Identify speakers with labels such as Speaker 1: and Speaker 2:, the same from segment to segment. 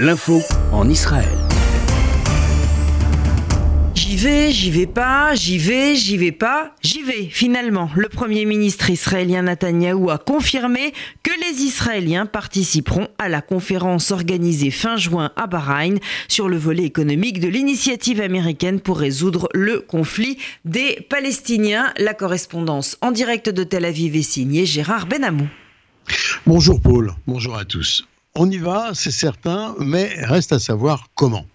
Speaker 1: L'info en Israël.
Speaker 2: J'y vais, j'y vais pas, j'y vais, j'y vais pas, j'y vais. Finalement, le Premier ministre israélien Netanyahou a confirmé que les Israéliens participeront à la conférence organisée fin juin à Bahreïn sur le volet économique de l'initiative américaine pour résoudre le conflit des Palestiniens. La correspondance en direct de Tel Aviv est signée Gérard Benamou.
Speaker 3: Bonjour Paul, bonjour à tous. On y va, c'est certain, mais reste à savoir comment.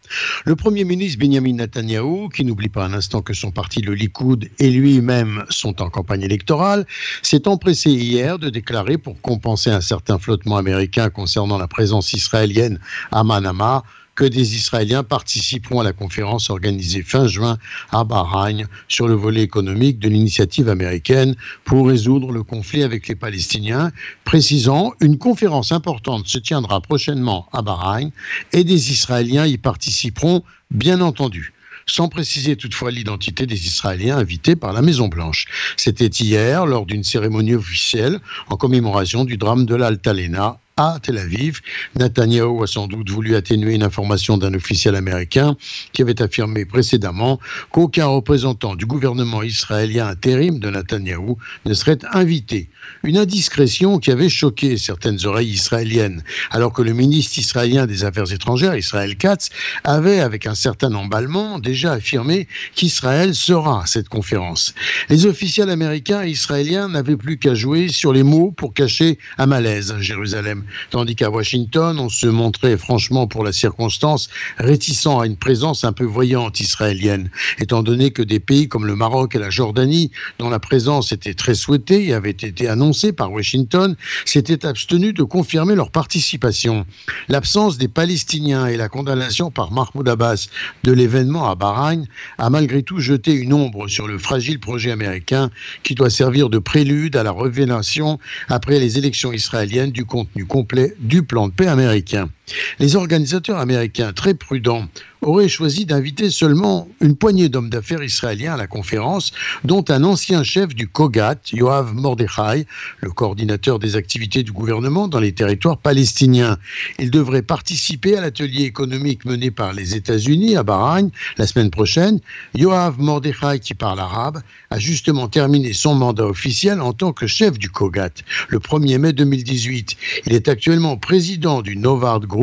Speaker 3: Le Premier ministre Benjamin Netanyahu, qui n'oublie pas un instant que son parti, le Likoud, et lui-même sont en campagne électorale, s'est empressé hier de déclarer, pour compenser un certain flottement américain concernant la présence israélienne à Manama, que des Israéliens participeront à la conférence organisée fin juin à Bahreïn sur le volet économique de l'initiative américaine pour résoudre le conflit avec les Palestiniens, précisant une conférence importante se tiendra prochainement à Bahreïn et des Israéliens y participeront, bien entendu sans préciser toutefois l'identité des Israéliens invités par la Maison-Blanche. C'était hier, lors d'une cérémonie officielle en commémoration du drame de l'Altalena à Tel Aviv. Netanyahu a sans doute voulu atténuer une information d'un officiel américain qui avait affirmé précédemment qu'aucun représentant du gouvernement israélien intérim de Netanyahu ne serait invité. Une indiscrétion qui avait choqué certaines oreilles israéliennes, alors que le ministre israélien des Affaires étrangères, Israël Katz, avait, avec un certain emballement, déjà affirmé qu'Israël sera à cette conférence. Les officiels américains et israéliens n'avaient plus qu'à jouer sur les mots pour cacher un malaise à Jérusalem tandis qu'à Washington, on se montrait franchement pour la circonstance réticent à une présence un peu voyante israélienne, étant donné que des pays comme le Maroc et la Jordanie, dont la présence était très souhaitée et avait été annoncée par Washington, s'étaient abstenus de confirmer leur participation. L'absence des Palestiniens et la condamnation par Mahmoud Abbas de l'événement à Bahreïn a malgré tout jeté une ombre sur le fragile projet américain qui doit servir de prélude à la révélation après les élections israéliennes du contenu complet du plan de paix américain. Les organisateurs américains, très prudents, auraient choisi d'inviter seulement une poignée d'hommes d'affaires israéliens à la conférence, dont un ancien chef du Kogat, Yoav Mordechai, le coordinateur des activités du gouvernement dans les territoires palestiniens. Il devrait participer à l'atelier économique mené par les États-Unis à Bahreïn la semaine prochaine. Yoav Mordechai, qui parle arabe, a justement terminé son mandat officiel en tant que chef du Kogat le 1er mai 2018. Il est actuellement président du Novard Group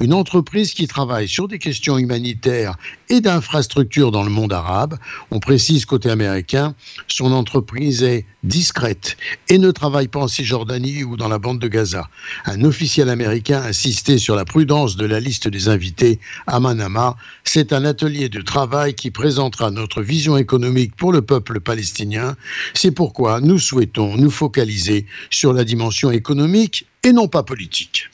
Speaker 3: une entreprise qui travaille sur des questions humanitaires et d'infrastructures dans le monde arabe. On précise côté américain, son entreprise est discrète et ne travaille pas en Cisjordanie ou dans la bande de Gaza. Un officiel américain a insisté sur la prudence de la liste des invités à Manama. C'est un atelier de travail qui présentera notre vision économique pour le peuple palestinien. C'est pourquoi nous souhaitons nous focaliser sur la dimension économique et non pas politique.